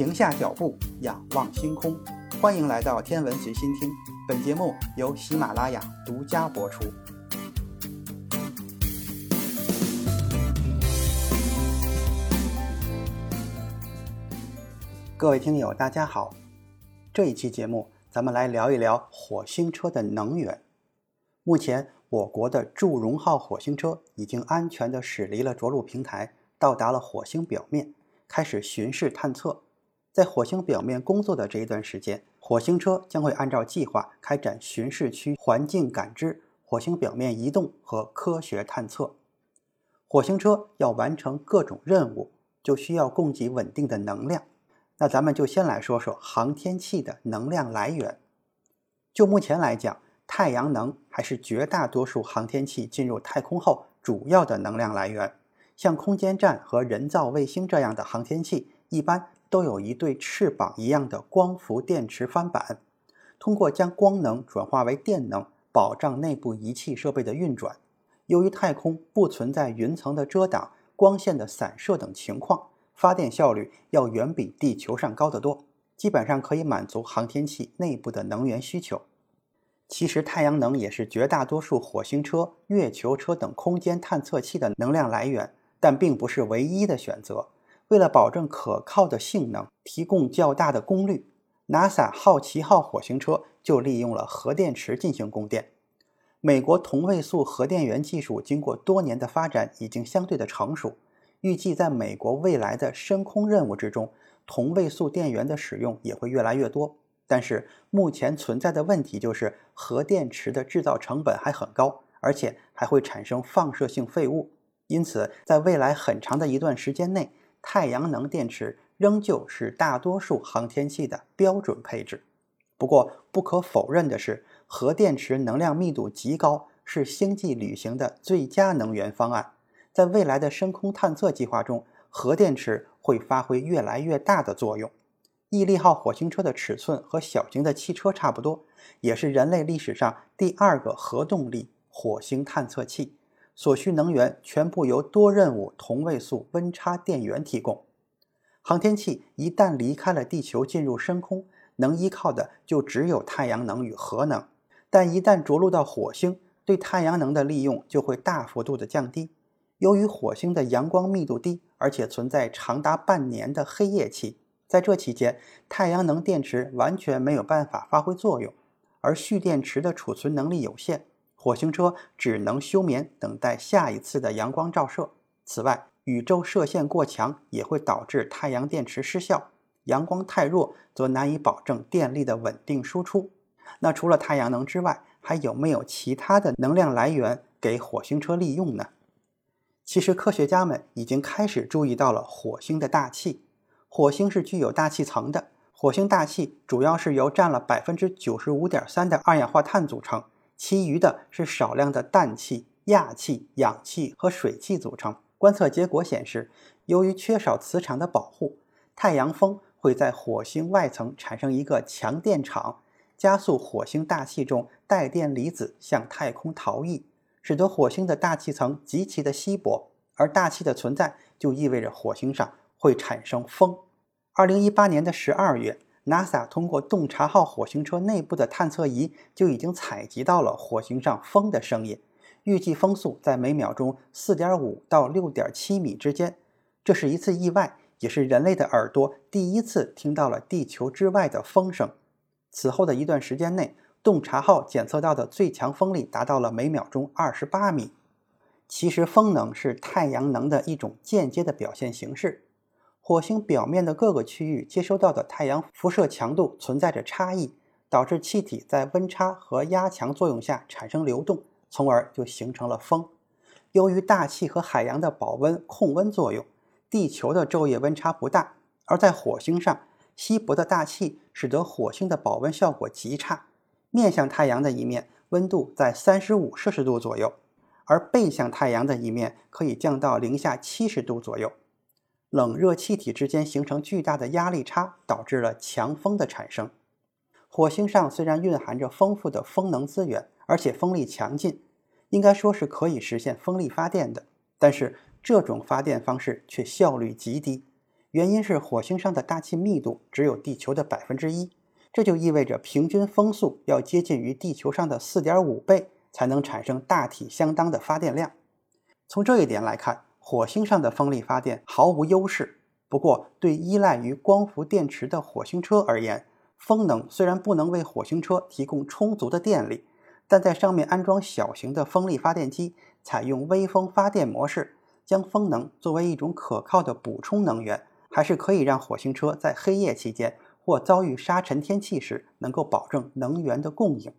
停下脚步，仰望星空。欢迎来到天文随心听，本节目由喜马拉雅独家播出。各位听友，大家好。这一期节目，咱们来聊一聊火星车的能源。目前，我国的祝融号火星车已经安全地驶离了着陆平台，到达了火星表面，开始巡视探测。在火星表面工作的这一段时间，火星车将会按照计划开展巡视区环境感知、火星表面移动和科学探测。火星车要完成各种任务，就需要供给稳定的能量。那咱们就先来说说航天器的能量来源。就目前来讲，太阳能还是绝大多数航天器进入太空后主要的能量来源。像空间站和人造卫星这样的航天器，一般都有一对翅膀一样的光伏电池帆板，通过将光能转化为电能，保障内部仪器设备的运转。由于太空不存在云层的遮挡、光线的散射等情况。发电效率要远比地球上高得多，基本上可以满足航天器内部的能源需求。其实，太阳能也是绝大多数火星车、月球车等空间探测器的能量来源，但并不是唯一的选择。为了保证可靠的性能，提供较大的功率，NASA 好奇号火星车就利用了核电池进行供电。美国同位素核电源技术经过多年的发展，已经相对的成熟。预计在美国未来的深空任务之中，同位素电源的使用也会越来越多。但是目前存在的问题就是核电池的制造成本还很高，而且还会产生放射性废物。因此，在未来很长的一段时间内，太阳能电池仍旧是大多数航天器的标准配置。不过，不可否认的是，核电池能量密度极高，是星际旅行的最佳能源方案。在未来的深空探测计划中，核电池会发挥越来越大的作用。毅力号火星车的尺寸和小型的汽车差不多，也是人类历史上第二个核动力火星探测器。所需能源全部由多任务同位素温差电源提供。航天器一旦离开了地球进入深空，能依靠的就只有太阳能与核能。但一旦着陆到火星，对太阳能的利用就会大幅度的降低。由于火星的阳光密度低，而且存在长达半年的黑夜期，在这期间，太阳能电池完全没有办法发挥作用，而蓄电池的储存能力有限，火星车只能休眠，等待下一次的阳光照射。此外，宇宙射线过强也会导致太阳电池失效，阳光太弱则难以保证电力的稳定输出。那除了太阳能之外，还有没有其他的能量来源给火星车利用呢？其实，科学家们已经开始注意到了火星的大气。火星是具有大气层的，火星大气主要是由占了百分之九十五点三的二氧化碳组成，其余的是少量的氮气、氩气、氧气和水汽组成。观测结果显示，由于缺少磁场的保护，太阳风会在火星外层产生一个强电场，加速火星大气中带电离子向太空逃逸。使得火星的大气层极其的稀薄，而大气的存在就意味着火星上会产生风。二零一八年的十二月，NASA 通过洞察号火星车内部的探测仪就已经采集到了火星上风的声音，预计风速在每秒钟四点五到六点七米之间。这是一次意外，也是人类的耳朵第一次听到了地球之外的风声。此后的一段时间内。洞察号检测到的最强风力达到了每秒钟二十八米。其实，风能是太阳能的一种间接的表现形式。火星表面的各个区域接收到的太阳辐射强度存在着差异，导致气体在温差和压强作用下产生流动，从而就形成了风。由于大气和海洋的保温控温作用，地球的昼夜温差不大，而在火星上，稀薄的大气使得火星的保温效果极差。面向太阳的一面温度在三十五摄氏度左右，而背向太阳的一面可以降到零下七十度左右。冷热气体之间形成巨大的压力差，导致了强风的产生。火星上虽然蕴含着丰富的风能资源，而且风力强劲，应该说是可以实现风力发电的，但是这种发电方式却效率极低。原因是火星上的大气密度只有地球的百分之一，这就意味着平均风速要接近于地球上的四点五倍，才能产生大体相当的发电量。从这一点来看，火星上的风力发电毫无优势。不过，对依赖于光伏电池的火星车而言，风能虽然不能为火星车提供充足的电力，但在上面安装小型的风力发电机，采用微风发电模式，将风能作为一种可靠的补充能源，还是可以让火星车在黑夜期间或遭遇沙尘天气时能够保证能源的供应。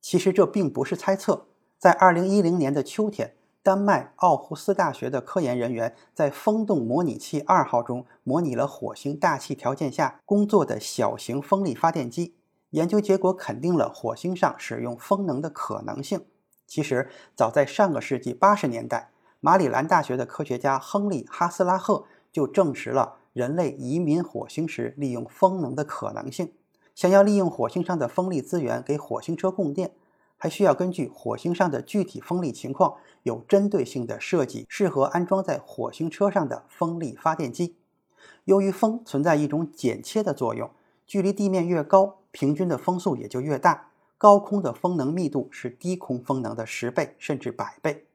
其实这并不是猜测，在2010年的秋天。丹麦奥胡斯大学的科研人员在风洞模拟器二号中模拟了火星大气条件下工作的小型风力发电机，研究结果肯定了火星上使用风能的可能性。其实，早在上个世纪八十年代，马里兰大学的科学家亨利·哈斯拉赫就证实了人类移民火星时利用风能的可能性。想要利用火星上的风力资源给火星车供电。还需要根据火星上的具体风力情况，有针对性的设计适合安装在火星车上的风力发电机。由于风存在一种剪切的作用，距离地面越高，平均的风速也就越大。高空的风能密度是低空风能的十倍甚至百倍。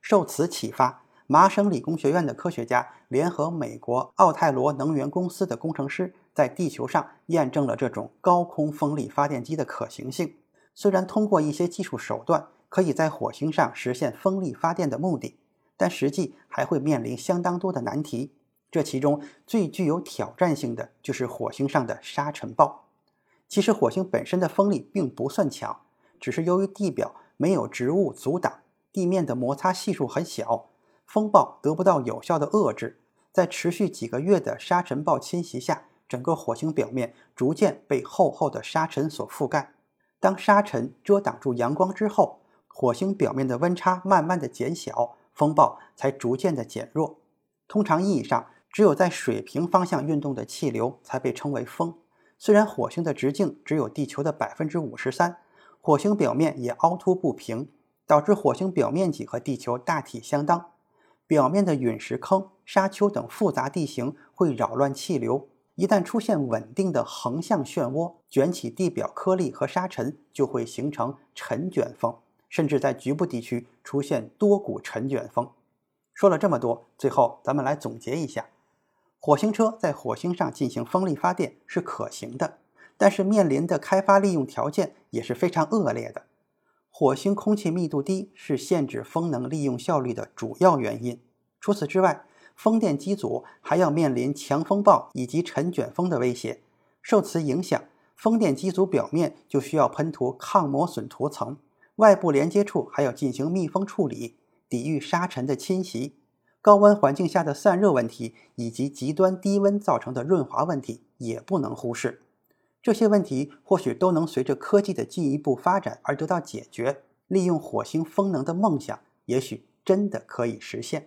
受此启发，麻省理工学院的科学家联合美国奥泰罗能源公司的工程师，在地球上验证了这种高空风力发电机的可行性。虽然通过一些技术手段可以在火星上实现风力发电的目的，但实际还会面临相当多的难题。这其中最具有挑战性的就是火星上的沙尘暴。其实火星本身的风力并不算强，只是由于地表没有植物阻挡，地面的摩擦系数很小，风暴得不到有效的遏制。在持续几个月的沙尘暴侵袭下，整个火星表面逐渐被厚厚的沙尘所覆盖。当沙尘遮挡住阳光之后，火星表面的温差慢慢的减小，风暴才逐渐的减弱。通常意义上，只有在水平方向运动的气流才被称为风。虽然火星的直径只有地球的百分之五十三，火星表面也凹凸不平，导致火星表面积和地球大体相当。表面的陨石坑、沙丘等复杂地形会扰乱气流。一旦出现稳定的横向漩涡，卷起地表颗粒和沙尘，就会形成尘卷风，甚至在局部地区出现多股尘卷风。说了这么多，最后咱们来总结一下：火星车在火星上进行风力发电是可行的，但是面临的开发利用条件也是非常恶劣的。火星空气密度低是限制风能利用效率的主要原因。除此之外，风电机组还要面临强风暴以及尘卷风的威胁，受此影响，风电机组表面就需要喷涂抗磨损涂层，外部连接处还要进行密封处理，抵御沙尘的侵袭。高温环境下的散热问题以及极端低温造成的润滑问题也不能忽视。这些问题或许都能随着科技的进一步发展而得到解决，利用火星风能的梦想也许真的可以实现。